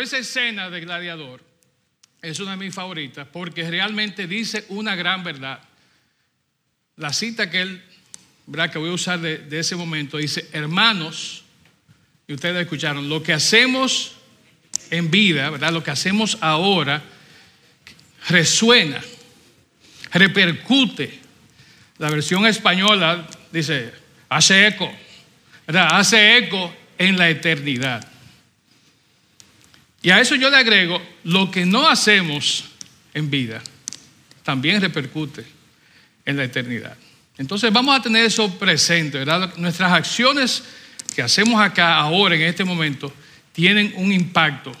Esa escena de Gladiador es una de mis favoritas porque realmente dice una gran verdad. La cita que él, ¿verdad? que voy a usar de, de ese momento, dice, hermanos, y ustedes escucharon, lo que hacemos en vida, ¿verdad? Lo que hacemos ahora resuena, repercute. La versión española dice, hace eco, ¿verdad? Hace eco en la eternidad. Y a eso yo le agrego, lo que no hacemos en vida también repercute en la eternidad. Entonces vamos a tener eso presente, ¿verdad? Nuestras acciones que hacemos acá, ahora, en este momento, tienen un impacto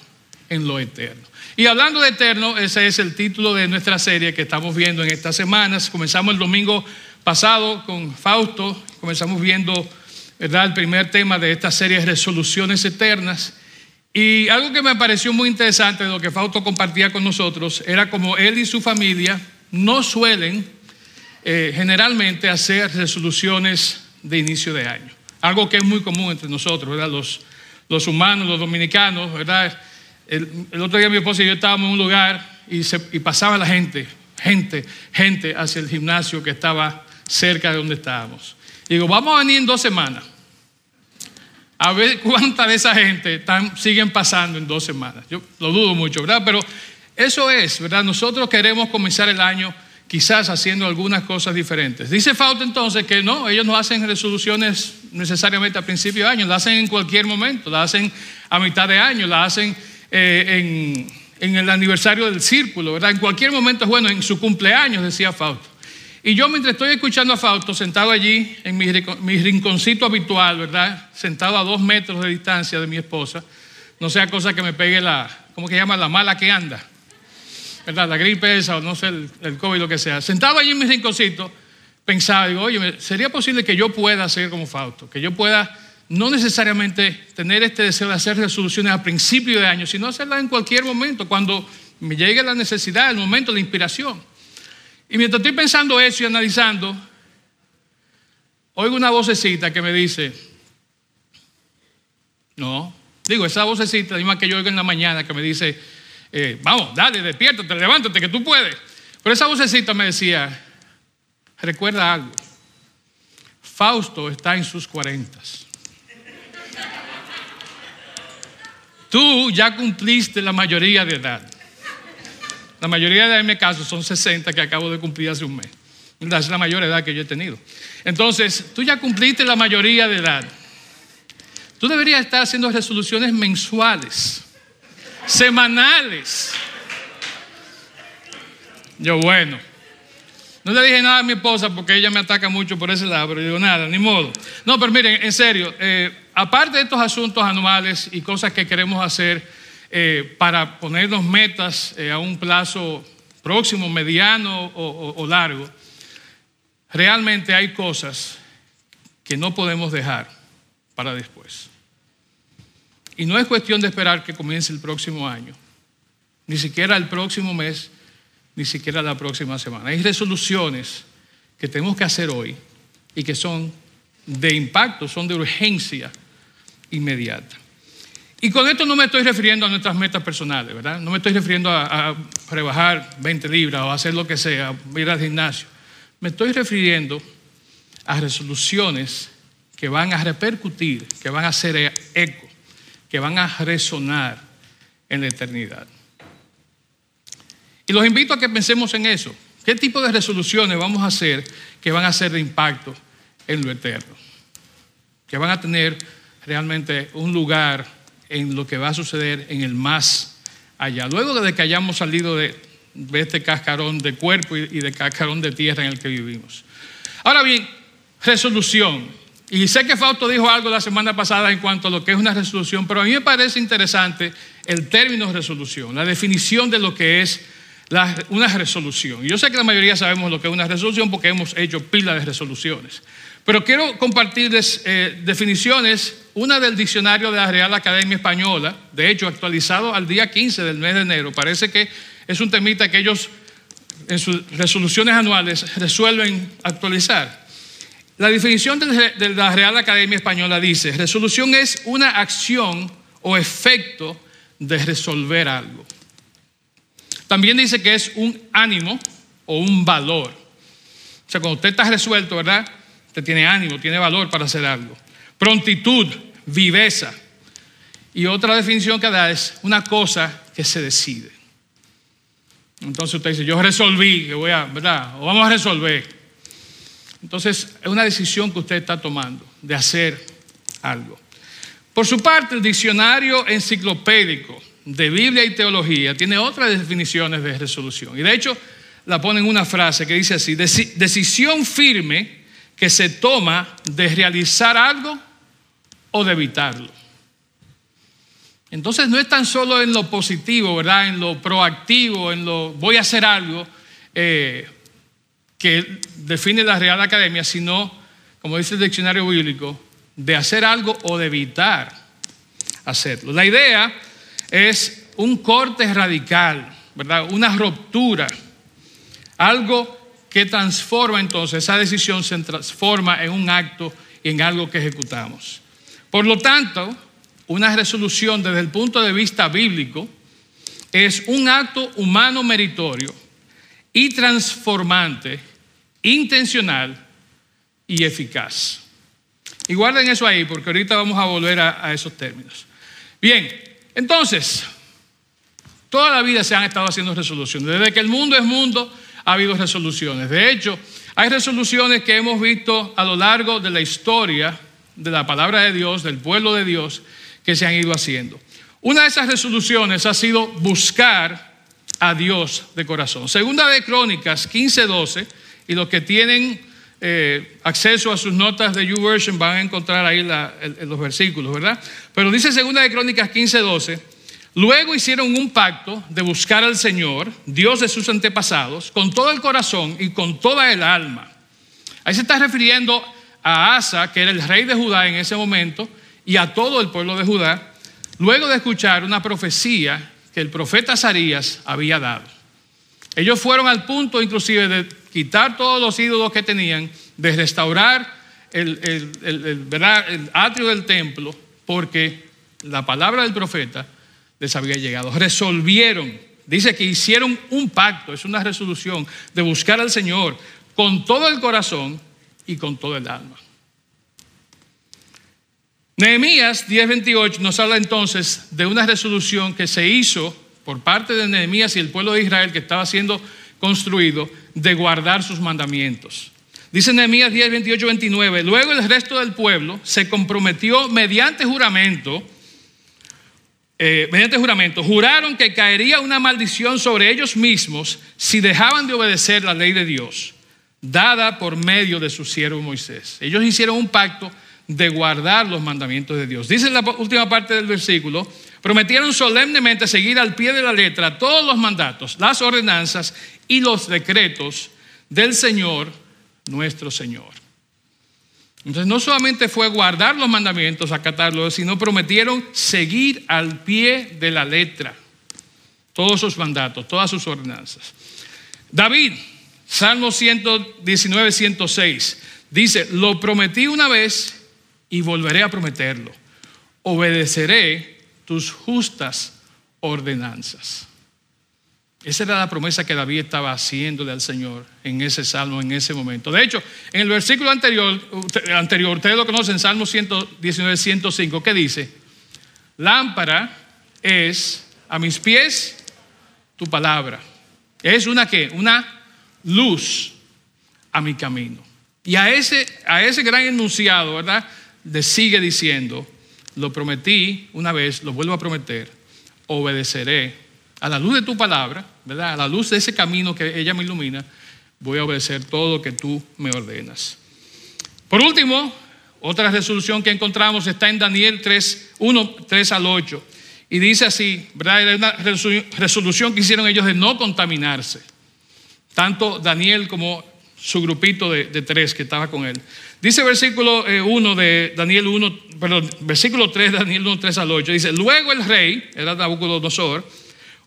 en lo eterno. Y hablando de eterno, ese es el título de nuestra serie que estamos viendo en estas semanas. Comenzamos el domingo pasado con Fausto, comenzamos viendo ¿verdad? el primer tema de esta serie, Resoluciones Eternas. Y algo que me pareció muy interesante de lo que Fausto compartía con nosotros era como él y su familia no suelen eh, generalmente hacer resoluciones de inicio de año. Algo que es muy común entre nosotros, ¿verdad? Los, los humanos, los dominicanos, ¿verdad? El, otro día mi esposa y yo estábamos en un lugar y, pasaba la gente, gente, gente hacia el gimnasio que estaba cerca de donde estábamos. Y digo, vamos a venir en dos semanas. A ver cuánta de esa gente están, siguen pasando en dos semanas. Yo lo dudo mucho, ¿verdad? Pero eso es, ¿verdad? Nosotros queremos comenzar el año quizás haciendo algunas cosas diferentes. Dice Fausto entonces que no, ellos no hacen resoluciones necesariamente a principio de año, la hacen en cualquier momento, la hacen a mitad de año, la hacen eh, en, en, el aniversario del círculo, ¿verdad? En cualquier momento, bueno, en su cumpleaños, decía Fausto. Y yo mientras estoy escuchando a Fausto, sentado allí en mi, rinconcito habitual, ¿verdad? Sentado a dos metros de distancia de mi esposa, no sea cosa que me pegue la, ¿cómo que llama? La mala que anda. ¿verdad? La gripe esa o no sé, el, el COVID, lo que sea. Sentado allí en mi rinconcito, pensaba, digo, oye, ¿sería posible que yo pueda ser como Fausto? Que yo pueda no necesariamente tener este deseo de hacer resoluciones a principio de año, sino hacerlas en cualquier momento, cuando me llegue la necesidad, el momento, la inspiración. Y mientras estoy pensando eso y analizando, oigo una vocecita que me dice, no, digo, esa vocecita, la misma que yo oigo en la mañana, que me dice, eh, vamos, dale, despiértate, levántate, que tú puedes. Pero esa vocecita me decía, recuerda algo, Fausto está en sus cuarentas. Tú ya cumpliste la mayoría de edad. La mayoría de edad en mi caso son 60 que acabo de cumplir hace un mes. Es la mayor edad que yo he tenido. Entonces, tú ya cumpliste la mayoría de edad. Tú deberías estar haciendo resoluciones mensuales semanales. Yo, bueno, no le dije nada a mi esposa porque ella me ataca mucho por ese lado, pero digo, nada, ni modo. No, pero miren, en serio, eh, aparte de estos asuntos anuales y cosas que queremos hacer eh, para ponernos metas eh, a un plazo próximo, mediano o, o largo, realmente hay cosas que no podemos dejar para después. Y no es cuestión de esperar que comience el próximo año, ni siquiera el próximo mes, ni siquiera la próxima semana. Hay resoluciones que tenemos que hacer hoy y que son de impacto, son de urgencia inmediata. Y con esto no me estoy refiriendo a nuestras metas personales, ¿verdad? No me estoy refiriendo a, rebajar 20 libras o hacer lo que sea, ir al gimnasio. Me estoy refiriendo a resoluciones que van a repercutir, que van a hacer eco que van a resonar en la eternidad. Y los invito a que pensemos en eso. ¿Qué tipo de resoluciones vamos a hacer que van a ser de impacto en lo eterno? Que van a tener realmente un lugar en lo que va a suceder en el más allá. Luego de que hayamos salido de, este cascarón de cuerpo y de cascarón de tierra en el que vivimos. Ahora bien, resolución. Y sé que Fausto dijo algo la semana pasada en cuanto a lo que es una resolución, pero a mí me parece interesante el término resolución, la definición de lo que es una resolución. Yo sé que la mayoría sabemos lo que es una resolución porque hemos hecho pila de resoluciones. Pero quiero compartirles eh, definiciones, una del diccionario de la Real Academia Española, de hecho actualizado al día 15 del mes de enero. Parece que es un temita que ellos en sus resoluciones anuales resuelven actualizar. La definición de la Real Academia Española dice, resolución es una acción o efecto de resolver algo. También dice que es un ánimo o un valor. O sea, cuando usted está resuelto, ¿verdad? Usted tiene ánimo, tiene valor para hacer algo. Prontitud, viveza. Y otra definición que da es una cosa que se decide. Entonces usted dice, yo resolví que voy a, ¿verdad? O vamos a resolver. Entonces es una decisión que usted está tomando de hacer algo. Por su parte, el diccionario enciclopédico de Biblia y teología tiene otras definiciones de resolución. Y de hecho la pone en una frase que dice así, decisión firme que se toma de realizar algo o de evitarlo. Entonces no es tan solo en lo positivo, ¿verdad? En lo proactivo, en lo voy a hacer algo eh, que define la Real Academia, sino, como dice el diccionario bíblico, de hacer algo o de evitar hacerlo. La idea es un corte radical, ¿verdad? Una ruptura, algo que transforma entonces, esa decisión se transforma en un acto y en algo que ejecutamos. Por lo tanto, una resolución desde el punto de vista bíblico es un acto humano meritorio y transformante, intencional y eficaz. Y guarden eso ahí porque ahorita vamos a volver a, esos términos. Bien, entonces, toda la vida se han estado haciendo resoluciones. Desde que el mundo es mundo ha habido resoluciones. De hecho, hay resoluciones que hemos visto a lo largo de la historia de la palabra de Dios, del pueblo de Dios, que se han ido haciendo. Una de esas resoluciones ha sido buscar a Dios de corazón. Segunda de Crónicas 15:12, y los que tienen eh, acceso a sus notas de YouVersion van a encontrar ahí los versículos, ¿verdad? Pero dice Segunda de Crónicas 15:12, luego hicieron un pacto de buscar al Señor, Dios de sus antepasados, con todo el corazón y con toda el alma. Ahí se está refiriendo a Asa, que era el rey de Judá en ese momento, y a todo el pueblo de Judá, luego de escuchar una profecía que el profeta Azarías había dado. Ellos fueron al punto inclusive de quitar todos los ídolos que tenían, de restaurar el atrio del templo, porque la palabra del profeta les había llegado. Resolvieron, dice que hicieron un pacto, es una resolución de buscar al Señor con todo el corazón y con todo el alma. Nehemías 10:28 nos habla entonces de una resolución que se hizo por parte de Nehemías y el pueblo de Israel que estaba siendo construido de guardar sus mandamientos. Dice Nehemías 10, 28, 29, luego el resto del pueblo se comprometió mediante juramento, eh, mediante juramento, juraron que caería una maldición sobre ellos mismos si dejaban de obedecer la ley de Dios, dada por medio de su siervo Moisés. Ellos hicieron un pacto de guardar los mandamientos de Dios. Dice en la última parte del versículo, prometieron solemnemente seguir al pie de la letra todos los mandatos, las ordenanzas y los decretos del Señor, nuestro Señor. Entonces no solamente fue guardar los mandamientos, acatarlos, sino prometieron seguir al pie de la letra todos sus mandatos, todas sus ordenanzas. David, Salmo 119, 106, dice, lo prometí una vez y volveré a prometerlo. Obedeceré tus justas ordenanzas. Esa era la promesa que David estaba haciéndole al Señor en ese salmo, en ese momento. De hecho, en el versículo anterior, anterior ustedes lo conocen, Salmo 119, 105, que dice, lámpara es a mis pies tu palabra. Es una que, una luz a mi camino. Y a ese, a ese gran enunciado, ¿verdad? le sigue diciendo, lo prometí una vez, lo vuelvo a prometer, obedeceré a la luz de tu palabra, ¿verdad? A la luz de ese camino que ella me ilumina, voy a obedecer todo lo que tú me ordenas. Por último, otra resolución que encontramos está en Daniel 3, 1, 3 al 8. Y dice así, ¿verdad? Era una resolución que hicieron ellos de no contaminarse. Tanto Daniel como su grupito de, tres que estaba con él. Dice versículo 1 eh, de Daniel 1, perdón, versículo 3 de Daniel 1, 3 al 8, dice, luego el rey, era Nabucodonosor,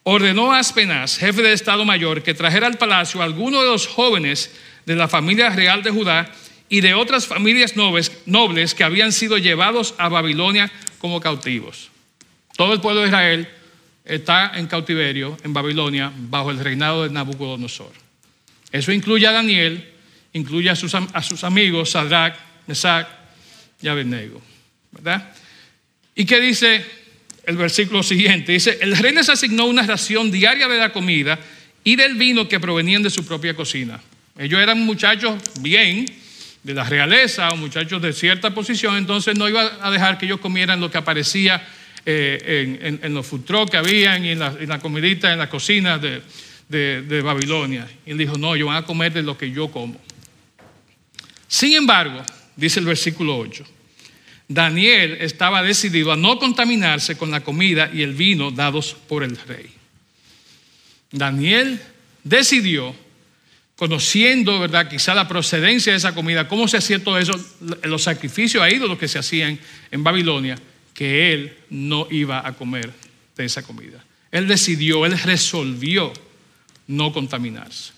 ordenó a Aspenaz, jefe del Estado Mayor, que trajera al palacio a alguno de los jóvenes de la familia real de Judá y de otras familias nobles, que habían sido llevados a Babilonia como cautivos. Todo el pueblo de Israel está en cautiverio en Babilonia bajo el reinado de Nabucodonosor. Eso incluye a Daniel, incluye a sus, a sus amigos Sadrach, Mesach y Abednego. ¿Verdad? ¿Y qué dice el versículo siguiente? Dice, el rey les asignó una ración diaria de la comida y del vino que provenían de su propia cocina. Ellos eran muchachos bien, de la realeza o muchachos de cierta posición, entonces no iba a dejar que ellos comieran lo que aparecía eh, en, los food que habían y en la, comidita, en la cocina de, de, Babilonia. Y él dijo, no, ellos van a comer de lo que yo como. Sin embargo, dice el versículo 8, Daniel estaba decidido a no contaminarse con la comida y el vino dados por el rey. Daniel decidió conociendo, ¿verdad? Quizá la procedencia de esa comida, cómo se hacía todo eso, los sacrificios a ídolos que se hacían en Babilonia, que él no iba a comer de esa comida. Él decidió, él resolvió no contaminarse.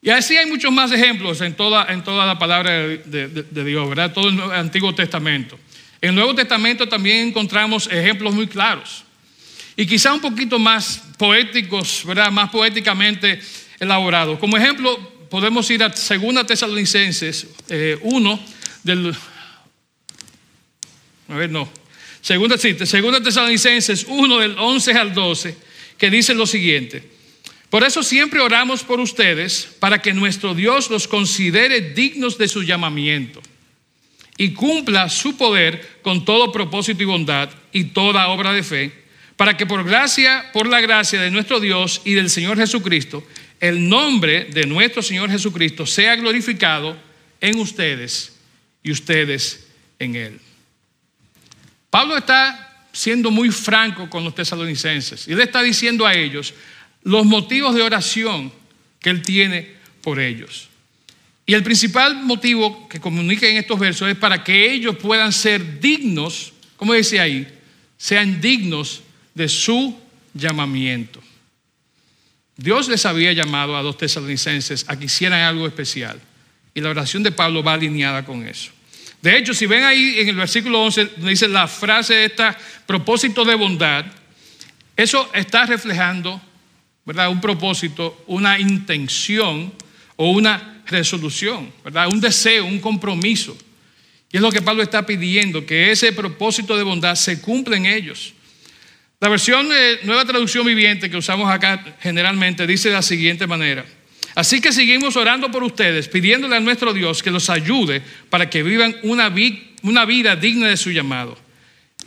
Y así hay muchos más ejemplos en toda, en toda la palabra de, Dios, ¿verdad? Todo el Antiguo Testamento. En el Nuevo Testamento también encontramos ejemplos muy claros. Y quizá un poquito más poéticos, ¿verdad? Más poéticamente elaborado. Como ejemplo, podemos ir a 2 Tesalonicenses 1 eh, del... A ver, no. Segunda, sí, segunda Tesalonicenses 1 del 11 al 12, que dice lo siguiente. Por eso siempre oramos por ustedes para que nuestro Dios los considere dignos de su llamamiento y cumpla su poder con todo propósito y bondad y toda obra de fe, para que por gracia, por la gracia de nuestro Dios y del Señor Jesucristo, el nombre de nuestro Señor Jesucristo sea glorificado en ustedes y ustedes en Él. Pablo está siendo muy franco con los tesalonicenses y le está diciendo a ellos los motivos de oración que él tiene por ellos. Y el principal motivo que comunica en estos versos es para que ellos puedan ser dignos, como dice ahí, sean dignos de su llamamiento. Dios les había llamado a los tesalonicenses a que hicieran algo especial. Y la oración de Pablo va alineada con eso. De hecho, si ven ahí en el versículo 11, dice la frase esta, propósito de bondad, eso está reflejando, ¿verdad? Un propósito, una intención o una resolución, ¿verdad? Un deseo, un compromiso. Y es lo que Pablo está pidiendo, que ese propósito de bondad se cumpla en ellos. La versión de Nueva Traducción Viviente que usamos acá generalmente dice de la siguiente manera. Así que seguimos orando por ustedes, pidiéndole a nuestro Dios que los ayude para que vivan una vida digna de su llamado.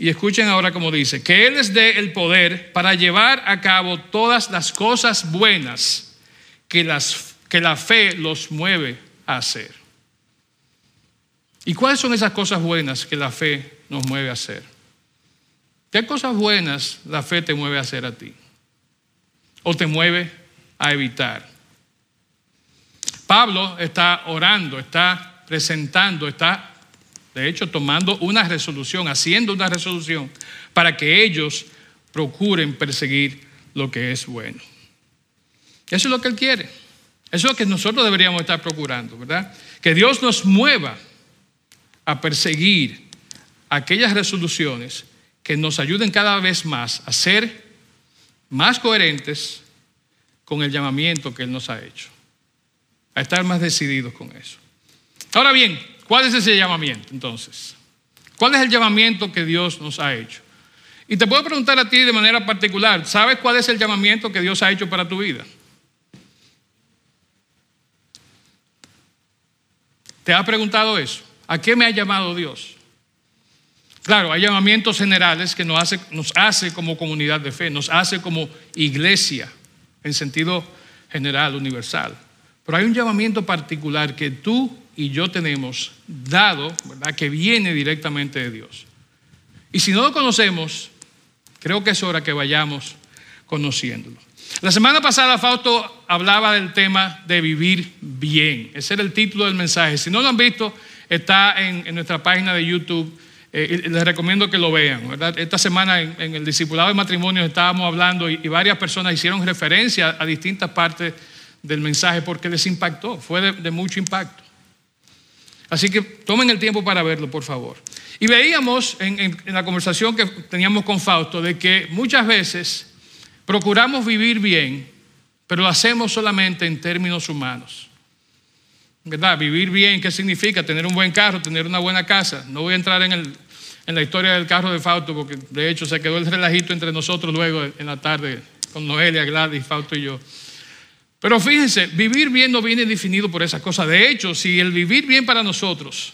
Y escuchen ahora como dice, que Él les dé el poder para llevar a cabo todas las cosas buenas que, las, que la fe los mueve a hacer. ¿Y cuáles son esas cosas buenas que la fe nos mueve a hacer? ¿Qué cosas buenas la fe te mueve a hacer a ti? ¿O te mueve a evitar? Pablo está orando, está presentando, está, de hecho, tomando una resolución, haciendo una resolución para que ellos procuren perseguir lo que es bueno. Eso es lo que Él quiere. Eso es lo que nosotros deberíamos estar procurando, ¿verdad? Que Dios nos mueva a perseguir aquellas resoluciones que nos ayuden cada vez más a ser más coherentes con el llamamiento que Él nos ha hecho, a estar más decididos con eso. Ahora bien, ¿cuál es ese llamamiento entonces? ¿Cuál es el llamamiento que Dios nos ha hecho? Y te puedo preguntar a ti de manera particular, ¿sabes cuál es el llamamiento que Dios ha hecho para tu vida? ¿Te has preguntado eso? ¿A qué me ha llamado Dios? Claro, hay llamamientos generales que nos hace, nos hace como comunidad de fe, nos hace como iglesia en sentido general, universal. Pero hay un llamamiento particular que tú y yo tenemos dado, ¿verdad? Que viene directamente de Dios. Y si no lo conocemos, creo que es hora que vayamos conociéndolo. La semana pasada Fausto hablaba del tema de vivir bien. Ese era el título del mensaje. Si no lo han visto, está en, nuestra página de YouTube eh, les recomiendo que lo vean. Esta semana en, el discipulado de matrimonio estábamos hablando y, varias personas hicieron referencia a distintas partes del mensaje porque les impactó, fue de, mucho impacto. Así que tomen el tiempo para verlo, por favor. Y veíamos en, la conversación que teníamos con Fausto de que muchas veces procuramos vivir bien, pero lo hacemos solamente en términos humanos. ¿Verdad? Vivir bien, ¿qué significa? Tener un buen carro, tener una buena casa. No voy a entrar en, en la historia del carro de Fausto, porque de hecho se quedó el relajito entre nosotros luego en la tarde con Noelia, Gladys, Fausto y yo. Pero fíjense, vivir bien no viene definido por esas cosas. De hecho, si el vivir bien para nosotros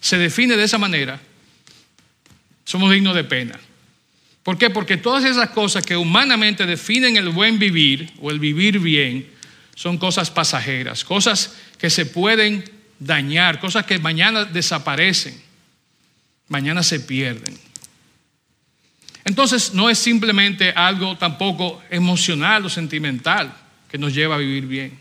se define de esa manera, somos dignos de pena. ¿Por qué? Porque todas esas cosas que humanamente definen el buen vivir o el vivir bien son cosas pasajeras, cosas que se pueden dañar, cosas que mañana desaparecen, mañana se pierden. Entonces no es simplemente algo tampoco emocional o sentimental que nos lleva a vivir bien.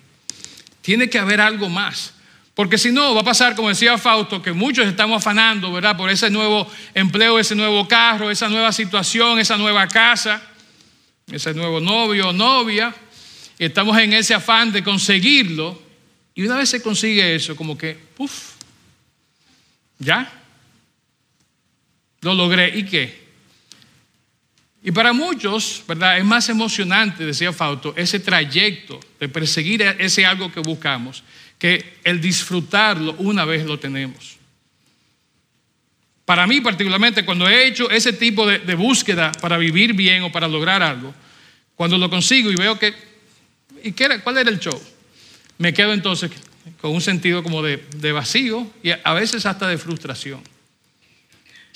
Tiene que haber algo más. Porque si no, va a pasar, como decía Fausto, que muchos estamos afanando, ¿verdad? Por ese nuevo empleo, ese nuevo carro, esa nueva situación, esa nueva casa, ese nuevo novio o novia. Estamos en ese afán de conseguirlo. Y una vez se consigue eso, como que, uff, ya, lo logré. ¿Y qué? Y para muchos, ¿verdad? Es más emocionante, decía Fausto, ese trayecto de perseguir ese algo que buscamos, que el disfrutarlo una vez lo tenemos. Para mí particularmente, cuando he hecho ese tipo de, búsqueda para vivir bien o para lograr algo, cuando lo consigo y veo que, ¿y qué era, cuál era el show? me quedo entonces con un sentido como de, vacío y a veces hasta de frustración.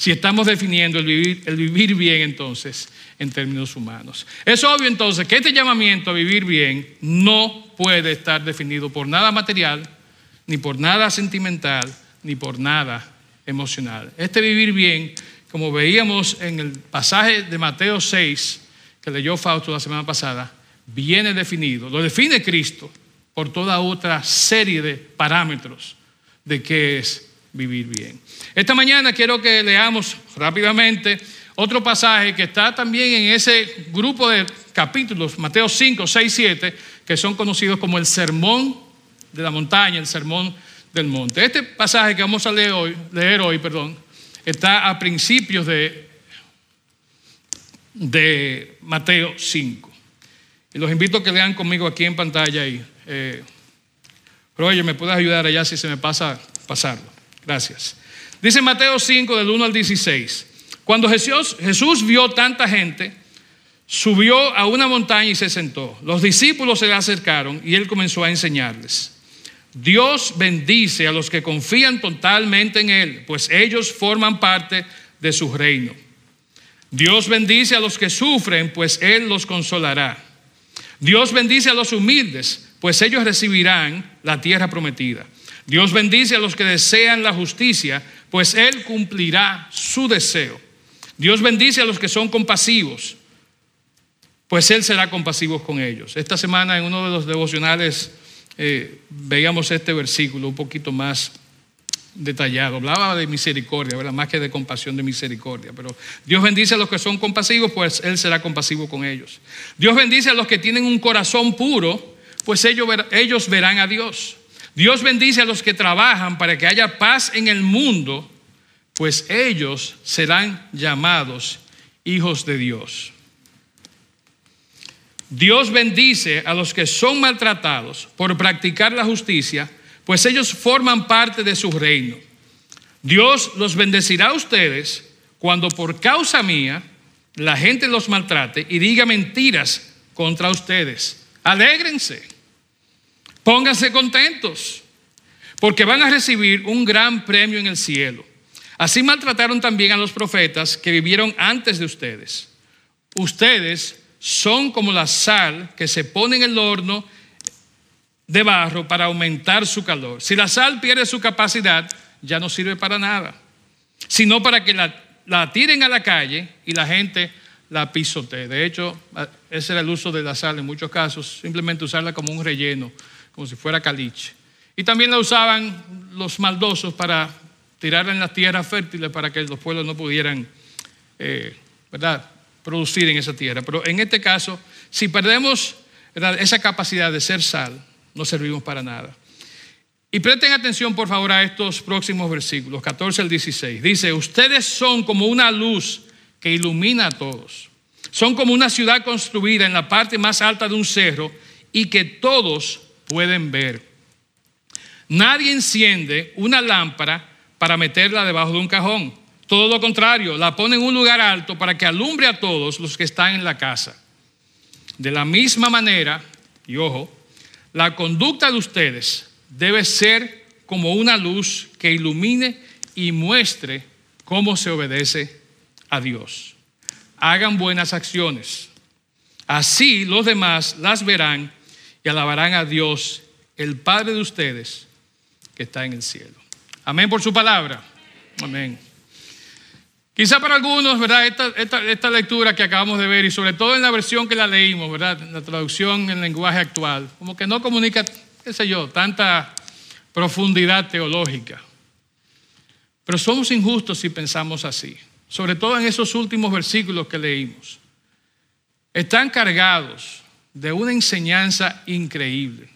Si estamos definiendo el vivir, el vivir bien entonces en términos humanos. Es obvio entonces que este llamamiento a vivir bien no puede estar definido por nada material, ni por nada sentimental, ni por nada emocional. Este vivir bien, como veíamos en el pasaje de Mateo 6, que leyó Fausto la semana pasada, viene definido, lo define Cristo por toda otra serie de parámetros de qué es vivir bien. Esta mañana quiero que leamos rápidamente otro pasaje que está también en ese grupo de capítulos, Mateo 5, 6, 7, que son conocidos como el sermón de la montaña, el sermón del monte. Este pasaje que vamos a leer hoy, perdón, está a principios de, de Mateo 5. Y los invito a que lean conmigo aquí en pantalla ahí. Eh, ¿me puedes ayudar allá si se me pasa pasarlo? Gracias. Dice Mateo 5 del 1 al 16. Cuando Jesús, Jesús vio tanta gente, subió a una montaña y se sentó. Los discípulos se le acercaron y él comenzó a enseñarles. Dios bendice a los que confían totalmente en Él, pues ellos forman parte de su reino. Dios bendice a los que sufren, pues Él los consolará. Dios bendice a los humildes, pues ellos recibirán la tierra prometida. Dios bendice a los que desean la justicia, pues Él cumplirá su deseo. Dios bendice a los que son compasivos, pues Él será compasivo con ellos. Esta semana en uno de los devocionales eh, veíamos este versículo un poquito más detallado. Hablaba de misericordia, ¿verdad? más que de compasión, de misericordia. Pero Dios bendice a los que son compasivos, pues Él será compasivo con ellos. Dios bendice a los que tienen un corazón puro, pues ellos, ellos verán a Dios. Dios bendice a los que trabajan para que haya paz en el mundo, pues ellos serán llamados hijos de Dios. Dios bendice a los que son maltratados por practicar la justicia, pues ellos forman parte de su reino. Dios los bendecirá a ustedes cuando por causa mía la gente los maltrate y diga mentiras contra ustedes. Alégrense. Pónganse contentos, porque van a recibir un gran premio en el cielo. Así maltrataron también a los profetas que vivieron antes de ustedes. Ustedes son como la sal que se pone en el horno de barro para aumentar su calor. Si la sal pierde su capacidad, ya no sirve para nada, sino para que la, la tiren a la calle y la gente la pisotee. De hecho, ese era el uso de la sal en muchos casos, simplemente usarla como un relleno como si fuera caliche. Y también la usaban los maldosos para tirarla en las tierras fértiles para que los pueblos no pudieran, eh, ¿verdad?, producir en esa tierra. Pero en este caso, si perdemos esa capacidad de ser sal, no servimos para nada. Y presten atención, por favor, a estos próximos versículos, 14 al 16. Dice, ustedes son como una luz que ilumina a todos. Son como una ciudad construida en la parte más alta de un cerro y que todos pueden ver. Nadie enciende una lámpara para meterla debajo de un cajón. Todo lo contrario, la pone en un lugar alto para que alumbre a todos los que están en la casa. De la misma manera, y ojo, la conducta de ustedes debe ser como una luz que ilumine y muestre cómo se obedece a Dios. Hagan buenas acciones. Así los demás las verán y alabarán a Dios, el Padre de ustedes, que está en el cielo. Amén por su palabra. Amén. Quizá para algunos, ¿verdad? Esta, esta, lectura que acabamos de ver y sobre todo en la versión que la leímos, ¿verdad? La traducción en lenguaje actual, como que no comunica qué sé yo, tanta profundidad teológica. Pero somos injustos si pensamos así, sobre todo en esos últimos versículos que leímos. Están cargados de una enseñanza increíble.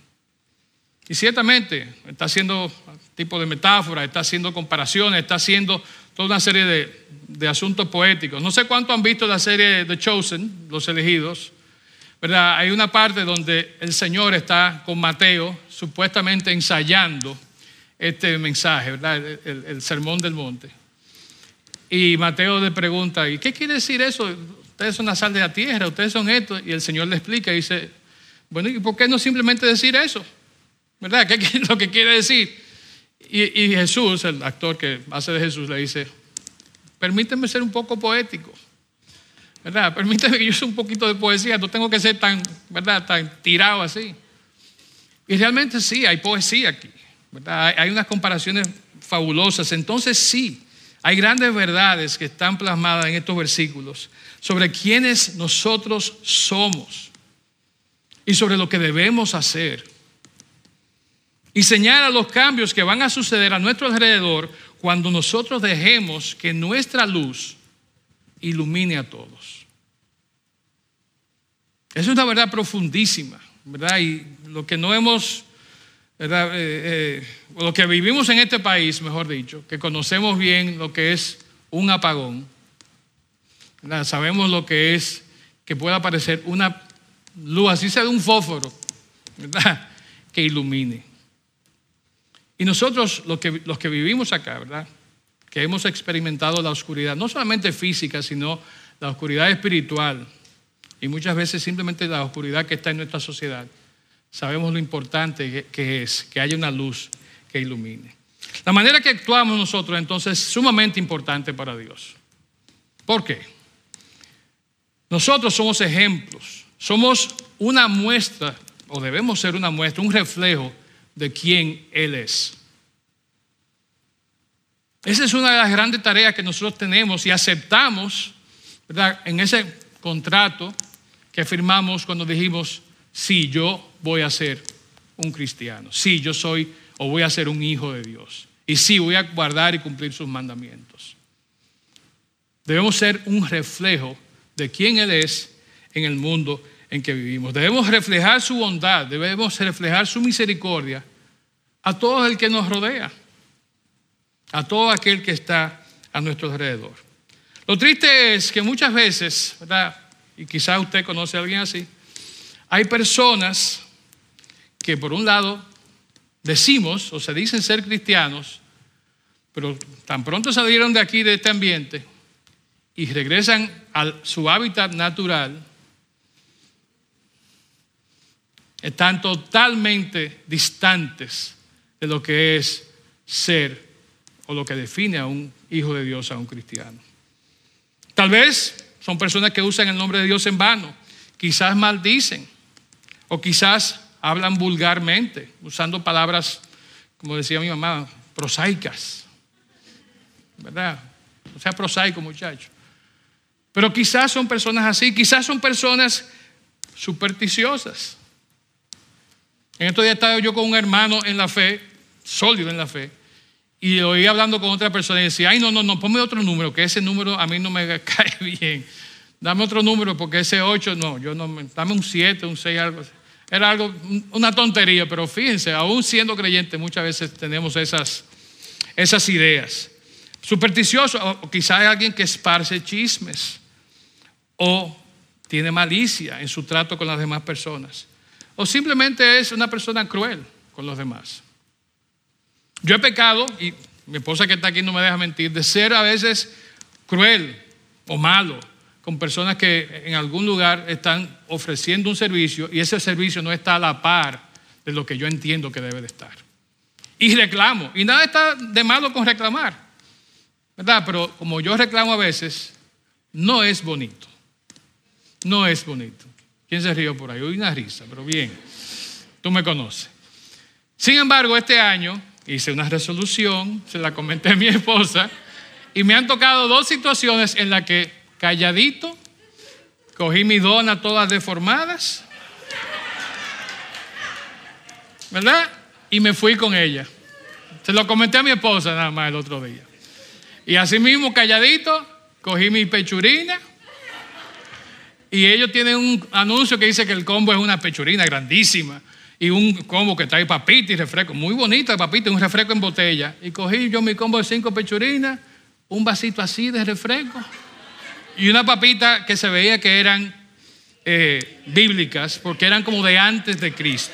Y ciertamente está haciendo tipo de metáfora, está haciendo comparaciones, está haciendo toda una serie de, de asuntos poéticos. No sé cuánto han visto la serie The Chosen, Los Elegidos. Hay una parte donde el Señor está con Mateo, supuestamente ensayando este mensaje, ¿verdad? El, sermón del monte. Y Mateo le pregunta, ¿y qué quiere decir eso? Ustedes son la sal de la tierra, ustedes son esto. Y el Señor le explica y dice, bueno, ¿y por qué no simplemente decir eso? ¿Verdad? ¿Qué es lo que quiere decir? Y, y Jesús, el actor que hace de Jesús, le dice, permíteme ser un poco poético. ¿verdad? Permíteme que yo use un poquito de poesía, no tengo que ser tan, ¿verdad? Tan tirado así. Y realmente sí, hay poesía aquí, ¿verdad? Hay unas comparaciones fabulosas. Entonces sí, hay grandes verdades que están plasmadas en estos versículos sobre quiénes nosotros somos y sobre lo que debemos hacer. Y señala los cambios que van a suceder a nuestro alrededor cuando nosotros dejemos que nuestra luz ilumine a todos. Es una verdad profundísima, ¿verdad? Y lo que no hemos, Eh, eh, lo que vivimos en este país, mejor dicho, que conocemos bien lo que es un apagón, sabemos lo que es que pueda aparecer una luz, así sea de un fósforo. Que ilumine. Y nosotros, los que, los que vivimos acá, ¿verdad? que hemos experimentado la oscuridad, no solamente física, sino la oscuridad espiritual y muchas veces simplemente la oscuridad que está en nuestra sociedad, sabemos lo importante que es que haya una luz que ilumine. La manera que actuamos nosotros entonces es sumamente importante para Dios. ¿Por qué? Nosotros somos ejemplos, somos una muestra, o debemos ser una muestra, un reflejo de quién Él es. Esa es una de las grandes tareas que nosotros tenemos y aceptamos ¿verdad? en ese contrato que firmamos cuando dijimos, sí, yo voy a ser un cristiano, sí, yo soy o voy a ser un hijo de Dios, y sí, voy a guardar y cumplir sus mandamientos. Debemos ser un reflejo de quién Él es en el mundo en que vivimos. Debemos reflejar su bondad, debemos reflejar su misericordia a todo el que nos rodea a todo aquel que está a nuestro alrededor. Lo triste es que muchas veces, ¿verdad? Y quizás usted conoce a alguien así, hay personas que por un lado decimos o se dicen ser cristianos, pero tan pronto salieron de aquí, de este ambiente, y regresan a su hábitat natural, están totalmente distantes de lo que es ser o lo que define a un hijo de Dios, a un cristiano. Tal vez son personas que usan el nombre de Dios en vano, quizás maldicen o quizás hablan vulgarmente, usando palabras, como decía mi mamá, prosaicas. ¿Verdad? O sea, prosaico, muchacho. Pero quizás son personas así, quizás son personas supersticiosas. En estos días estaba yo con un hermano en la fe, sólido en la fe, y oí hablando con otra persona y decía, ay, no, no, no, ponme otro número, que ese número a mí no me cae bien. Dame otro número porque ese 8, no, yo no, dame un 7, un 6, algo así. Era algo, una tontería, pero fíjense, aún siendo creyente muchas veces tenemos esas, esas ideas. Supersticioso, o quizás hay alguien que esparce chismes o tiene malicia en su trato con las demás personas. O simplemente es una persona cruel con los demás. Yo he pecado, y mi esposa que está aquí no me deja mentir, de ser a veces cruel o malo con personas que en algún lugar están ofreciendo un servicio y ese servicio no está a la par de lo que yo entiendo que debe de estar. Y reclamo, y nada está de malo con reclamar, ¿verdad? Pero como yo reclamo a veces, no es bonito. No es bonito. ¿Quién se rió por ahí? Hoy una risa, pero bien, tú me conoces. Sin embargo, este año hice una resolución, se la comenté a mi esposa, y me han tocado dos situaciones en las que calladito, cogí mi dona todas deformadas, ¿verdad? Y me fui con ella. Se lo comenté a mi esposa nada más el otro día. Y así mismo, calladito, cogí mi pechurina. Y ellos tienen un anuncio que dice que el combo es una pechurina grandísima. Y un combo que trae papita y refresco. Muy bonito papita un refresco en botella. Y cogí yo mi combo de cinco pechurinas, un vasito así de refresco y una papita que se veía que eran eh, bíblicas, porque eran como de antes de Cristo.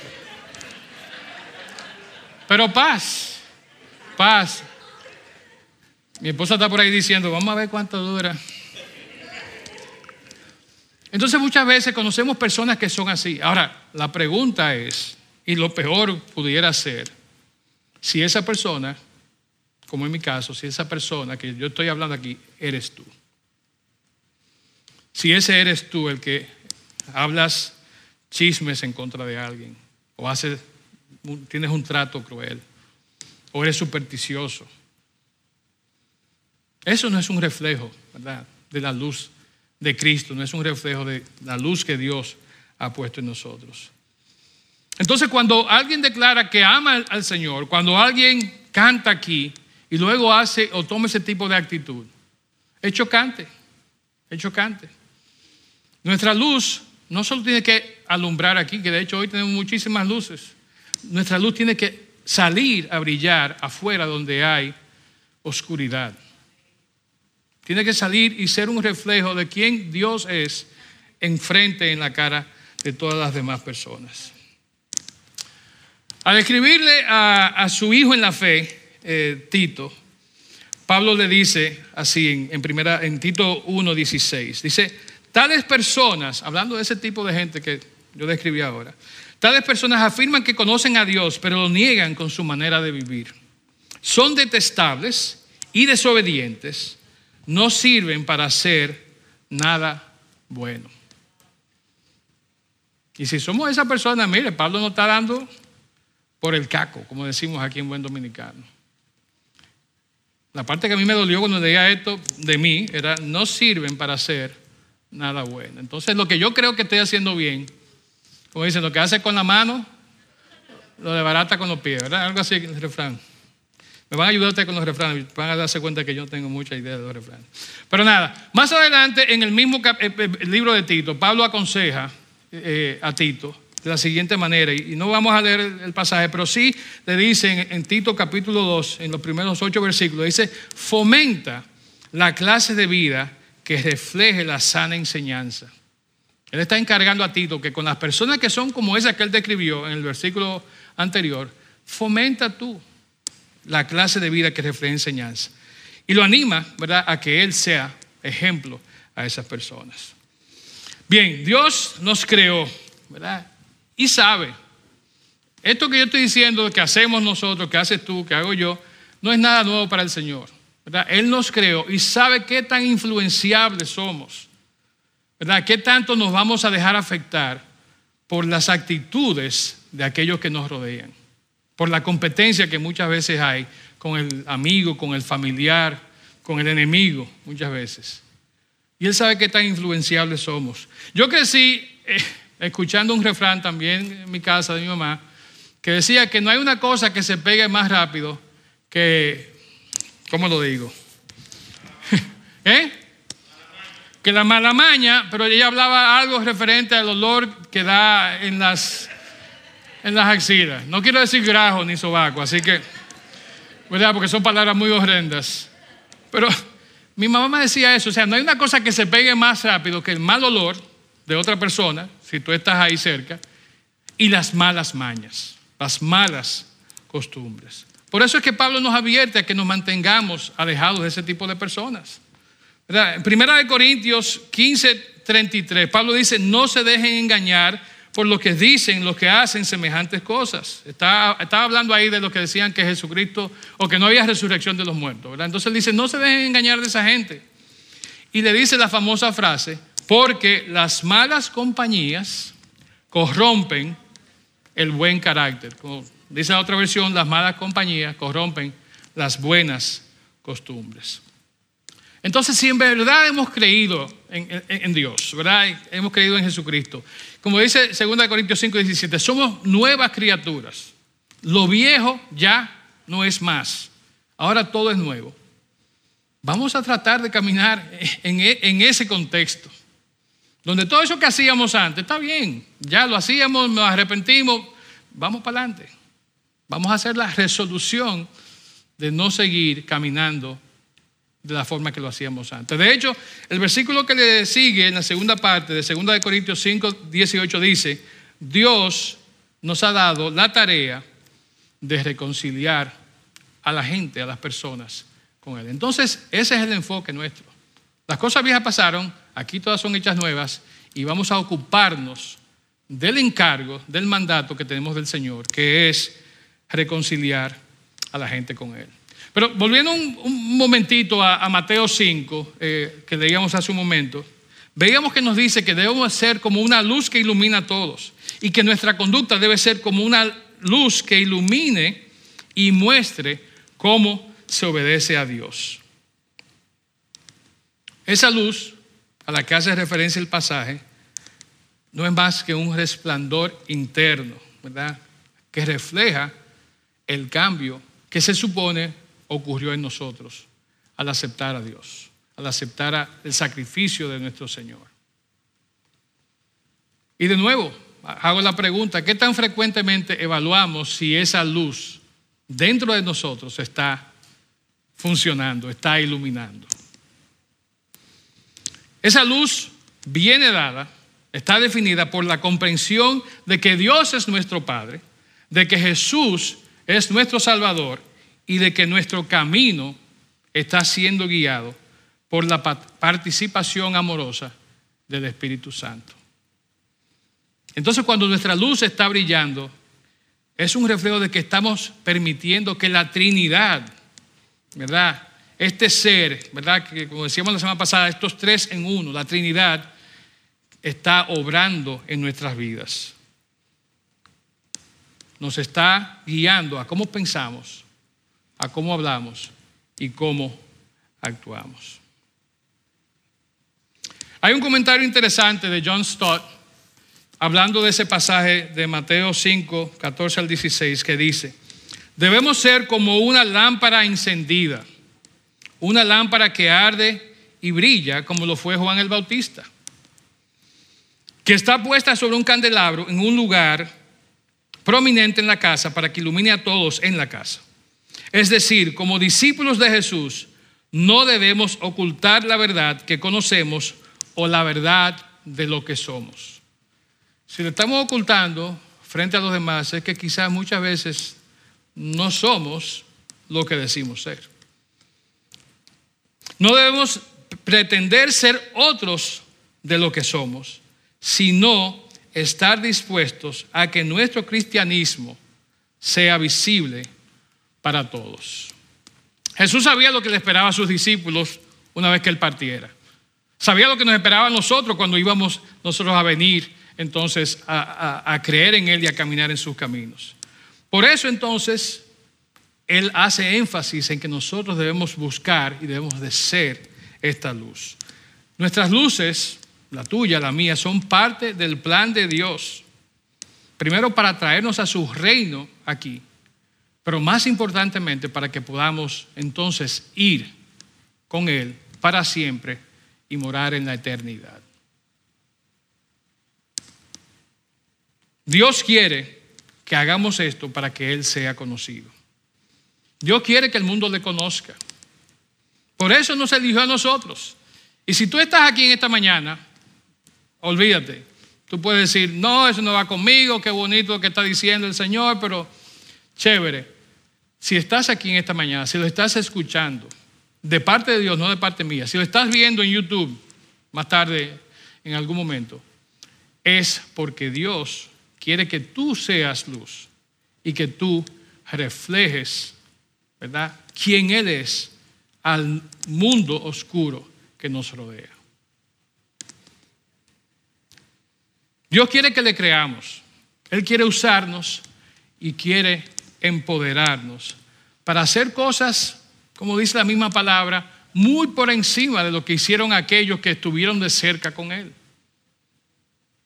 Pero paz, paz. Mi esposa está por ahí diciendo, vamos a ver cuánto dura. Entonces muchas veces conocemos personas que son así. Ahora, la pregunta es, y lo peor pudiera ser, si esa persona, como en mi caso, si esa persona que yo estoy hablando aquí, eres tú. Si ese eres tú el que hablas chismes en contra de alguien, o haces, tienes un trato cruel, o eres supersticioso, eso no es un reflejo, ¿verdad?, de la luz de Cristo, no es un reflejo de la luz que Dios ha puesto en nosotros. Entonces, cuando alguien declara que ama al Señor, cuando alguien canta aquí y luego hace o toma ese tipo de actitud, es chocante, es chocante. Nuestra luz no solo tiene que alumbrar aquí, que de hecho hoy tenemos muchísimas luces. Nuestra luz tiene que salir a brillar afuera donde hay oscuridad. Tiene que salir y ser un reflejo de quién Dios es enfrente en la cara de todas las demás personas. Al escribirle a, su hijo en la fe, eh, Tito, Pablo le dice así en, primera, en Tito 1.16, dice, Tales personas, hablando de ese tipo de gente que yo describí ahora, tales personas afirman que conocen a Dios, pero lo niegan con su manera de vivir. Son detestables y desobedientes, no sirven para hacer nada bueno. Y si somos esa persona, mire, Pablo nos está dando por el caco, como decimos aquí en buen dominicano. La parte que a mí me dolió cuando leía esto de mí era, no sirven para hacer nada bueno. Entonces, lo que yo creo que estoy haciendo bien, como dicen, lo que hace con la mano, lo de barata con los pies, ¿verdad? Algo así el refrán. Me van a ayudar ustedes con los refranes, van a darse cuenta que yo tengo mucha idea de los refranes. Pero nada, más adelante en el mismo eh, eh, libro de Tito, Pablo aconseja eh, a Tito de la siguiente manera, y no vamos a leer el pasaje, pero sí le dice en, en Tito capítulo 2, en los primeros ocho versículos, dice, fomenta la clase de vida que refleje la sana enseñanza. Él está encargando a Tito que con las personas que son como esa que él describió en el versículo anterior, fomenta tú la clase de vida que refleje enseñanza. Y lo anima, ¿verdad?, a que él sea ejemplo a esas personas. Bien, Dios nos creó, ¿verdad? Y sabe. Esto que yo estoy diciendo, que hacemos nosotros, que haces tú, que hago yo, no es nada nuevo para el Señor. Él nos creó y sabe qué tan influenciables somos. ¿Verdad? ¿Qué tanto nos vamos a dejar afectar por las actitudes de aquellos que nos rodean? Por la competencia que muchas veces hay con el amigo, con el familiar, con el enemigo, muchas veces. Y Él sabe qué tan influenciables somos. Yo crecí eh, escuchando un refrán también en mi casa de mi mamá, que decía que no hay una cosa que se pegue más rápido que ¿Cómo lo digo? ¿Eh? Que la mala maña, pero ella hablaba algo referente al olor que da en las en las axilas. No quiero decir grajo ni sobaco, así que, ¿verdad? Porque son palabras muy horrendas. Pero mi mamá me decía eso, o sea, no hay una cosa que se pegue más rápido que el mal olor de otra persona, si tú estás ahí cerca, y las malas mañas, las malas costumbres. Por eso es que Pablo nos advierte a que nos mantengamos alejados de ese tipo de personas. En Primera de Corintios 15, 33, Pablo dice, no se dejen engañar por lo que dicen los que hacen semejantes cosas. Está, hablando ahí de los que decían que Jesucristo o que no había resurrección de los muertos. Entonces dice, no se dejen engañar de esa gente. Y le dice la famosa frase, porque las malas compañías corrompen el buen carácter. Dice la otra versión, las malas compañías corrompen las buenas costumbres. Entonces, si en verdad hemos creído en, Dios. Hemos creído en Jesucristo. Como dice 2 Corintios 5, 17, somos nuevas criaturas. Lo viejo ya no es más. Ahora todo es nuevo. Vamos a tratar de caminar en ese contexto. Donde todo eso que hacíamos antes, está bien, ya lo hacíamos, nos arrepentimos, vamos para adelante. Vamos a hacer la resolución de no seguir caminando de la forma que lo hacíamos antes. De hecho, el versículo que le sigue en la segunda parte de 2 Corintios 5, 18 dice, Dios nos ha dado la tarea de reconciliar a la gente, a las personas con Él. Entonces, ese es el enfoque nuestro. Las cosas viejas pasaron, aquí todas son hechas nuevas y vamos a ocuparnos del encargo, del mandato que tenemos del Señor, que es reconciliar a la gente con Él. Pero volviendo un, momentito a, Mateo 5, eh, que leíamos hace un momento, veíamos que nos dice que debemos ser como una luz que ilumina a todos y que nuestra conducta debe ser como una luz que ilumine y muestre cómo se obedece a Dios. Esa luz a la que hace referencia el pasaje no es más que un resplandor interno, ¿verdad? Que refleja el cambio que se supone ocurrió en nosotros al aceptar a Dios, al aceptar el sacrificio de nuestro Señor. Y de nuevo, hago la pregunta, ¿qué tan frecuentemente evaluamos si esa luz dentro de nosotros está funcionando, está iluminando? Esa luz viene dada, está definida por la comprensión de que Dios es nuestro Padre, de que Jesús es nuestro Salvador y de que nuestro camino está siendo guiado por la participación amorosa del Espíritu Santo. Entonces cuando nuestra luz está brillando, es un reflejo de que estamos permitiendo que la Trinidad, ¿verdad? Este ser, ¿verdad? Que como decíamos la semana pasada, estos tres en uno, la Trinidad, está obrando en nuestras vidas. Nos está guiando a cómo pensamos, a cómo hablamos y cómo actuamos. Hay un comentario interesante de John Stott hablando de ese pasaje de Mateo 5, 14 al 16 que dice, debemos ser como una lámpara encendida, una lámpara que arde y brilla como lo fue Juan el Bautista, que está puesta sobre un candelabro en un lugar prominente en la casa para que ilumine a todos en la casa. Es decir, como discípulos de Jesús, no debemos ocultar la verdad que conocemos o la verdad de lo que somos. Si lo estamos ocultando frente a los demás es que quizás muchas veces no somos lo que decimos ser. No debemos pretender ser otros de lo que somos, sino estar dispuestos a que nuestro cristianismo sea visible para todos. Jesús sabía lo que le esperaba a sus discípulos una vez que él partiera. Sabía lo que nos esperaba a nosotros cuando íbamos nosotros a venir entonces a, creer en Él y a caminar en sus caminos. Por eso entonces Él hace énfasis en que nosotros debemos buscar y debemos de ser esta luz. Nuestras luces, la tuya, la mía, son parte del plan de Dios. Primero para traernos a su reino aquí pero más importantemente para que podamos entonces ir con Él para siempre y morar en la eternidad. Dios quiere que hagamos esto para que Él sea conocido. Dios quiere que el mundo le conozca. Por eso nos eligió a nosotros. Y si tú estás aquí en esta mañana, olvídate. Tú puedes decir, no, eso no va conmigo, qué bonito que está diciendo el Señor, pero chévere. Si estás aquí en esta mañana, si lo estás escuchando, de parte de Dios, no de parte mía, si lo estás viendo en YouTube más tarde, en algún momento, es porque Dios quiere que tú seas luz y que tú reflejes, ¿verdad?, quién Él es al mundo oscuro que nos rodea. Dios quiere que le creamos. Él quiere usarnos y quiere empoderarnos para hacer cosas, como dice la misma palabra, muy por encima de lo que hicieron aquellos que estuvieron de cerca con Él.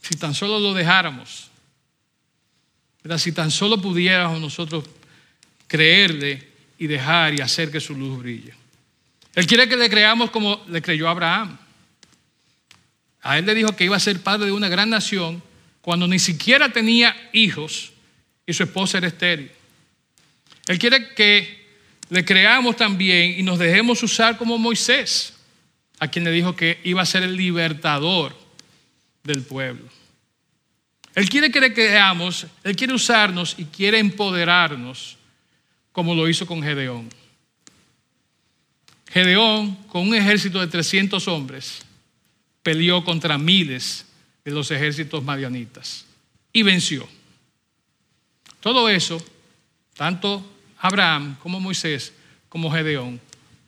Si tan solo lo dejáramos, si tan solo pudiéramos nosotros creerle y dejar y hacer que su luz brille. Él quiere que le creamos como le creyó Abraham. A él le dijo que iba a ser padre de una gran nación cuando ni siquiera tenía hijos y su esposa era estéril. Él quiere que le creamos también y nos dejemos usar como Moisés, a quien le dijo que iba a ser el libertador del pueblo. Él quiere que le creamos, Él quiere usarnos y quiere empoderarnos como lo hizo con Gedeón. Gedeón, con un ejército de 300 hombres, peleó contra miles de los ejércitos madianitas y venció. Todo eso, tanto Abraham como Moisés como Gedeón,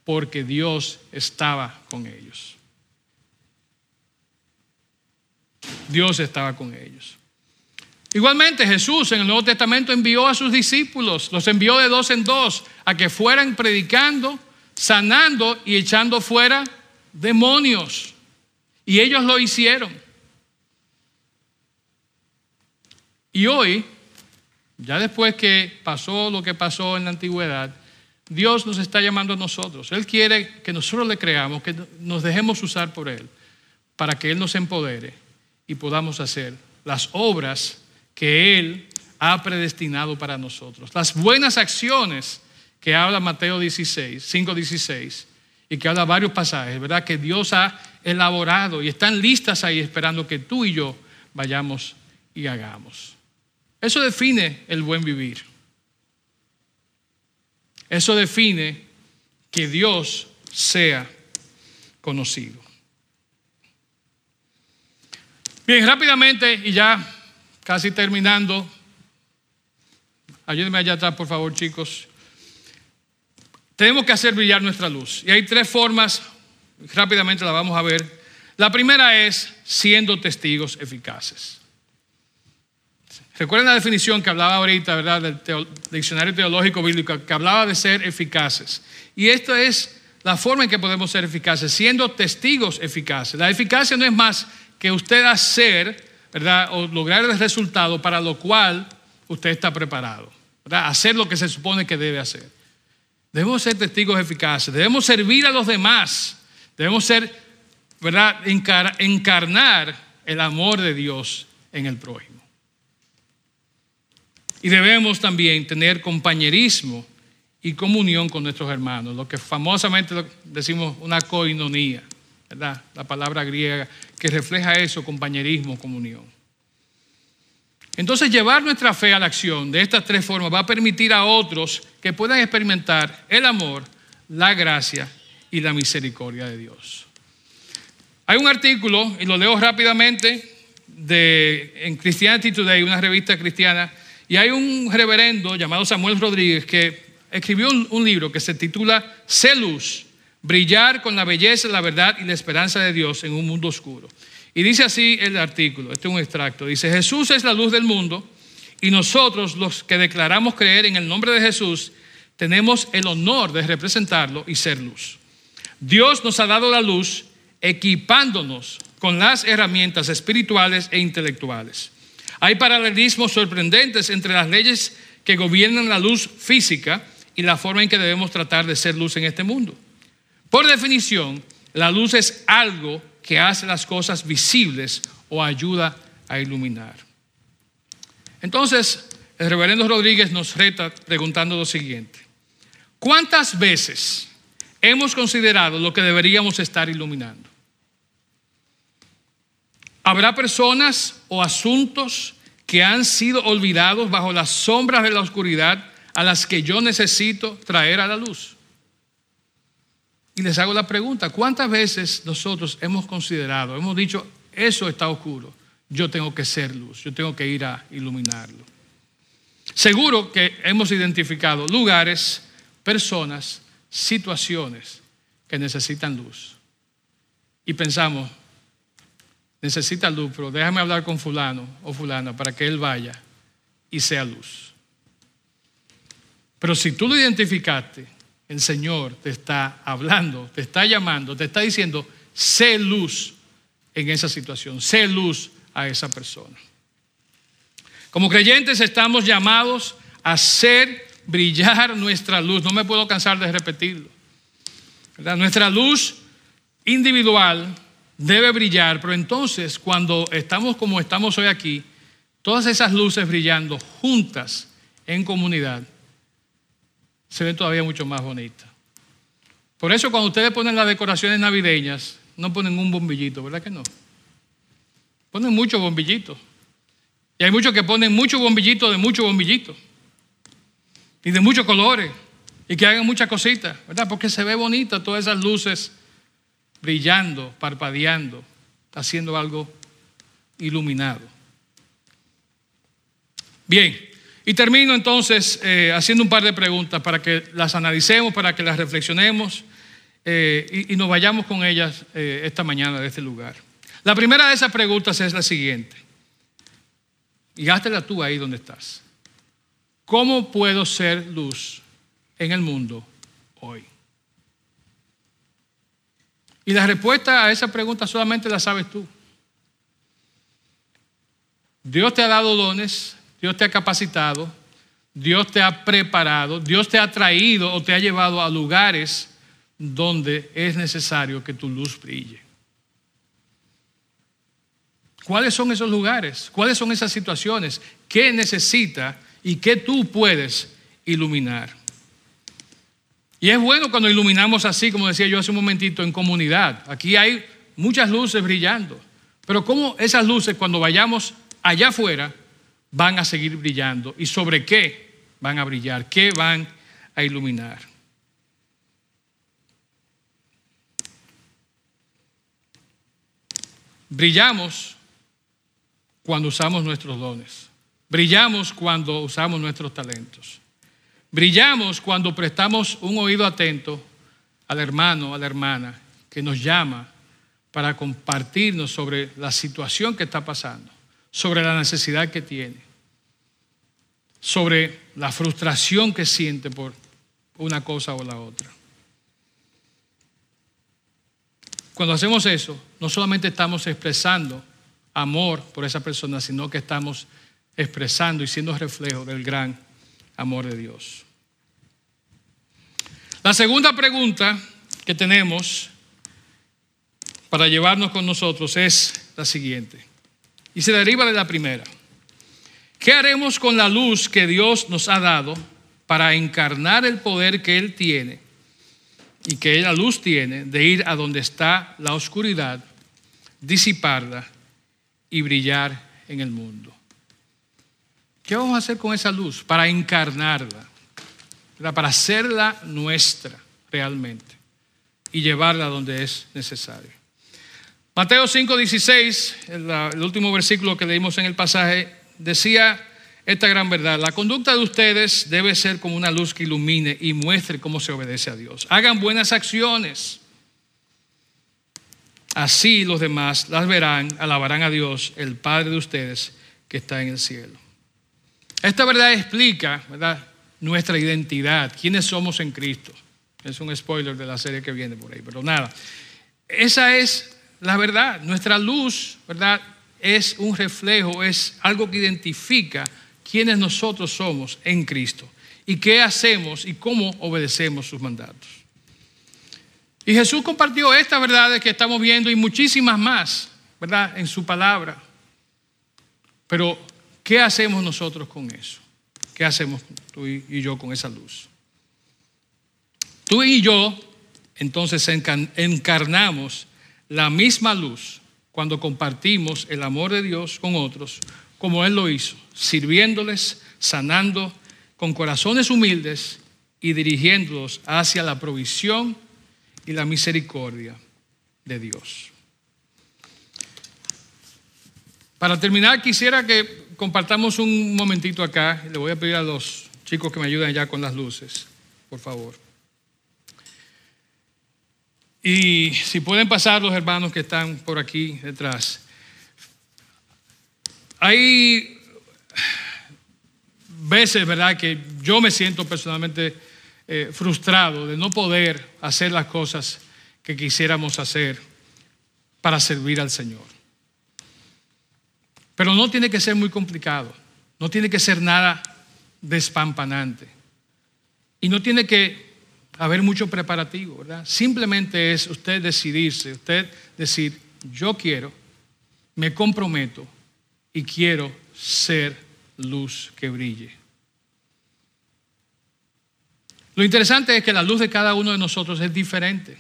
porque Dios estaba con ellos. Dios estaba con ellos. Igualmente Jesús en el Nuevo Testamento envió a sus discípulos, los envió de dos en dos a que fueran predicando sanando y echando fuera demonios. Y ellos lo hicieron. Y hoy, ya después que pasó lo que pasó en la antigüedad, Dios nos está llamando a nosotros. Él quiere que nosotros le creamos, que nos dejemos usar por Él, para que Él nos empodere y podamos hacer las obras que Él ha predestinado para nosotros. Las buenas acciones que habla Mateo 16, 5, 16, y que habla varios pasajes, ¿verdad? Que Dios ha elaborado y están listas ahí esperando que tú y yo vayamos y hagamos. Eso define el buen vivir. Eso define que Dios sea conocido. Bien, rápidamente y ya casi terminando. Ayúdenme allá atrás, por favor, chicos. Tenemos que hacer brillar nuestra luz. Y hay tres formas, rápidamente la vamos a ver. La primera es siendo testigos eficaces. Recuerden la definición que hablaba ahorita, ¿verdad? Del diccionario teológico bíblico, que hablaba de ser eficaces. Y esta es la forma en que podemos ser eficaces, siendo testigos eficaces. La eficacia no es más que usted hacer, ¿verdad? O lograr el resultado para lo cual usted está preparado. ¿verdad? Hacer lo que se supone que debe hacer. Debemos ser testigos eficaces, debemos servir a los demás, debemos ser, ¿verdad? encarnar el amor de Dios en el prójimo. Y debemos también tener compañerismo y comunión con nuestros hermanos, lo que famosamente decimos una coinonía, ¿verdad? La palabra griega que refleja eso, compañerismo, comunión. Entonces llevar nuestra fe a la acción de estas tres formas va a permitir a otros que puedan experimentar el amor, la gracia y la misericordia de Dios. Hay un artículo, y lo leo rápidamente, de, en Christianity Today, una revista cristiana, y hay un reverendo llamado Samuel Rodríguez que escribió un, libro que se titula Celus, brillar con la belleza, la verdad y la esperanza de Dios en un mundo oscuro. Y dice así el artículo, este es un extracto, dice, Jesús es la luz del mundo y nosotros los que declaramos creer en el nombre de Jesús tenemos el honor de representarlo y ser luz. Dios nos ha dado la luz equipándonos con las herramientas espirituales e intelectuales. Hay paralelismos sorprendentes entre las leyes que gobiernan la luz física y la forma en que debemos tratar de ser luz en este mundo. Por definición, la luz es algo que hace las cosas visibles o ayuda a iluminar. Entonces, el reverendo Rodríguez nos reta preguntando lo siguiente. ¿Cuántas veces hemos considerado lo que deberíamos estar iluminando? Habrá personas o asuntos que han sido olvidados bajo las sombras de la oscuridad a las que yo necesito traer a la luz. Y les hago la pregunta, ¿cuántas veces nosotros hemos considerado, hemos dicho, eso está oscuro, yo tengo que ser luz, yo tengo que ir a iluminarlo? Seguro que hemos identificado lugares, personas, situaciones que necesitan luz. Y pensamos, necesita luz, pero déjame hablar con fulano o fulana para que él vaya y sea luz. Pero si tú lo identificaste, el Señor te está hablando, te está llamando, te está diciendo, sé luz en esa situación, sé luz a esa persona. Como creyentes estamos llamados a hacer brillar nuestra luz. No me puedo cansar de repetirlo. Nuestra luz individual debe brillar, pero entonces cuando estamos como estamos hoy aquí, todas esas luces brillando juntas en comunidad, se ven todavía mucho más bonitas. Por eso cuando ustedes ponen las decoraciones navideñas, no ponen un bombillito, ¿verdad que no? Ponen muchos bombillitos. Y hay muchos que ponen muchos bombillitos de muchos bombillitos. Y de muchos colores. Y que hagan muchas cositas, ¿verdad? Porque se ve bonita todas esas luces brillando, parpadeando, haciendo algo iluminado. Bien, y termino entonces eh, haciendo un par de preguntas para que las analicemos, para que las reflexionemos eh, y, nos vayamos con ellas eh, esta mañana de este lugar. La primera de esas preguntas es la siguiente, y háztela tú ahí donde estás. ¿Cómo puedo ser luz en el mundo hoy? Y la respuesta a esa pregunta solamente la sabes tú. Dios te ha dado dones, Dios te ha capacitado, Dios te ha preparado, Dios te ha traído o te ha llevado a lugares donde es necesario que tu luz brille. ¿Cuáles son esos lugares? ¿Cuáles son esas situaciones? ¿Qué necesita y qué tú puedes iluminar? Y es bueno cuando iluminamos así, como decía yo hace un momentito, en comunidad. Aquí hay muchas luces brillando. Pero ¿cómo esas luces cuando vayamos allá afuera van a seguir brillando? ¿Y sobre qué van a brillar? ¿Qué van a iluminar? Brillamos cuando usamos nuestros dones. Brillamos cuando usamos nuestros talentos. Brillamos cuando prestamos un oído atento al hermano, a la hermana que nos llama para compartirnos sobre la situación que está pasando, sobre la necesidad que tiene, sobre la frustración que siente por una cosa o la otra. Cuando hacemos eso, no solamente estamos expresando amor por esa persona, sino que estamos expresando y siendo reflejo del gran amor de Dios. La segunda pregunta que tenemos para llevarnos con nosotros es la siguiente, y se deriva de la primera. ¿Qué haremos con la luz que Dios nos ha dado para encarnar el poder que Él tiene y que la luz tiene de ir a donde está la oscuridad, disiparla y brillar en el mundo? ¿Qué vamos a hacer con esa luz? Para encarnarla, para hacerla nuestra realmente y llevarla donde es necesario. Mateo 5:16, el, el último versículo que leímos en el pasaje, decía esta gran verdad. La conducta de ustedes debe ser como una luz que ilumine y muestre cómo se obedece a Dios. Hagan buenas acciones. Así los demás las verán, alabarán a Dios, el Padre de ustedes que está en el cielo. Esta verdad explica ¿verdad? nuestra identidad, quiénes somos en Cristo. Es un spoiler de la serie que viene por ahí, pero nada. Esa es la verdad. Nuestra luz, ¿verdad? Es un reflejo, es algo que identifica quiénes nosotros somos en Cristo y qué hacemos y cómo obedecemos sus mandatos. Y Jesús compartió estas verdades que estamos viendo y muchísimas más, ¿verdad? En su palabra. Pero ¿Qué hacemos nosotros con eso? ¿qué hacemos tú y yo con esa luz? Tú y yo entonces encarnamos la misma luz cuando compartimos el amor de Dios con otros, como Él lo hizo, sirviéndoles, sanando, con corazones humildes y dirigiéndolos hacia la provisión y la misericordia de Dios. Para terminar, quisiera que compartamos un momentito acá. Le voy a pedir a los chicos que me ayuden ya con las luces, por favor. Y si pueden pasar los hermanos que están por aquí detrás. Hay veces, ¿verdad?, que yo me siento personalmente eh, frustrado de no poder hacer las cosas que quisiéramos hacer para servir al Señor. Pero no tiene que ser muy complicado, no tiene que ser nada despampanante. Y no tiene que haber mucho preparativo, ¿verdad? Simplemente es usted decidirse, usted decir, yo quiero, me comprometo y quiero ser luz que brille. Lo interesante es que la luz de cada uno de nosotros es diferente,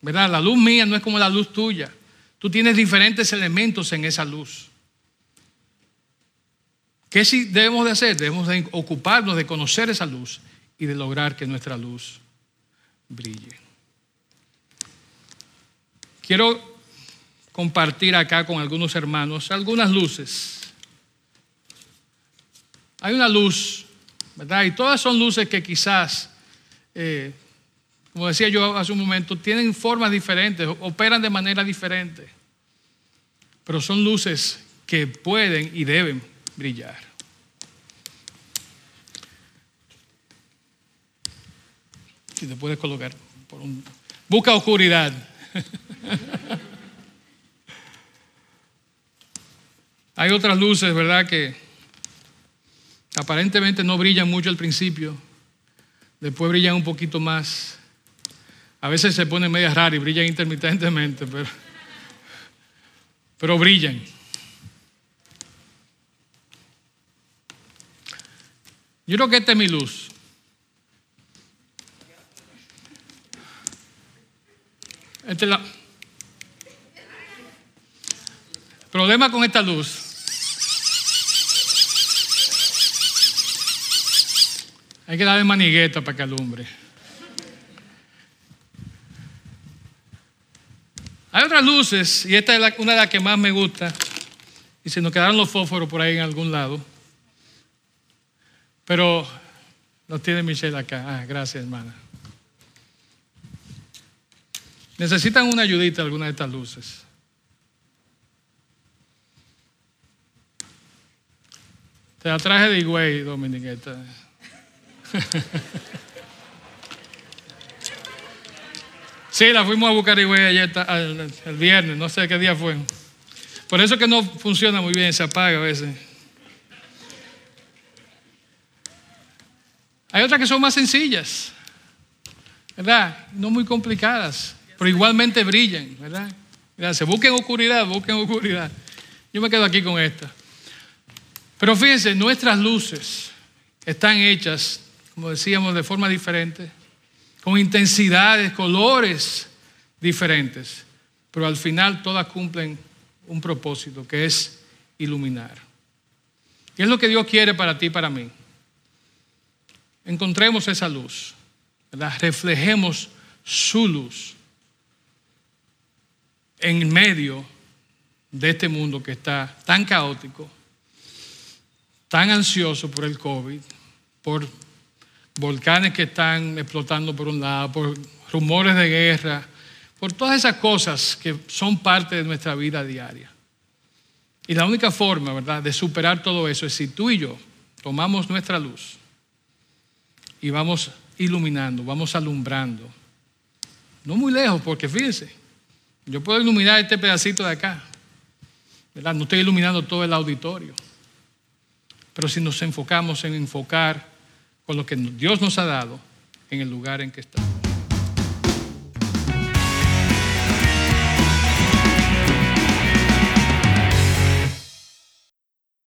¿verdad? La luz mía no es como la luz tuya. Tú tienes diferentes elementos en esa luz. ¿Qué sí debemos de hacer? Debemos de ocuparnos de conocer esa luz y de lograr que nuestra luz brille. Quiero compartir acá con algunos hermanos algunas luces. Hay una luz, ¿verdad? Y todas son luces que quizás, eh, como decía yo hace un momento, tienen formas diferentes, operan de manera diferente, pero son luces que pueden y deben brillar. Si te puedes colocar por un... Busca oscuridad. Hay otras luces, ¿verdad? Que aparentemente no brillan mucho al principio, después brillan un poquito más. A veces se ponen medias raras y brillan intermitentemente, pero, pero brillan. Yo creo que esta es mi luz. Este. Problema con esta luz. Hay que darle manigueta para que alumbre. Hay otras luces, y esta es una de las que más me gusta, y se nos quedaron los fósforos por ahí en algún lado. Pero no tiene Michelle acá. Ah, gracias, hermana. Necesitan una ayudita alguna de estas luces. Te la traje de Higüey, Dominiqueta. sí, la fuimos a buscar Higüey ayer, el viernes, no sé qué día fue. Por eso que no funciona muy bien, se apaga a veces. Hay otras que son más sencillas, ¿verdad? No muy complicadas, pero igualmente brillan, ¿verdad? Gracias. Busquen oscuridad, busquen oscuridad. Yo me quedo aquí con esta. Pero fíjense, nuestras luces están hechas, como decíamos, de forma diferente, con intensidades, colores diferentes, pero al final todas cumplen un propósito, que es iluminar. Y es lo que Dios quiere para ti y para mí encontremos esa luz, reflejemos su luz en medio de este mundo que está tan caótico, tan ansioso por el COVID, por volcanes que están explotando por un lado, por rumores de guerra, por todas esas cosas que son parte de nuestra vida diaria. Y la única forma, ¿verdad?, de superar todo eso es si tú y yo tomamos nuestra luz y vamos iluminando, vamos alumbrando. No muy lejos, porque fíjense, yo puedo iluminar este pedacito de acá, ¿verdad? No estoy iluminando todo el auditorio. Pero si nos enfocamos en enfocar con lo que Dios nos ha dado en el lugar en que estamos.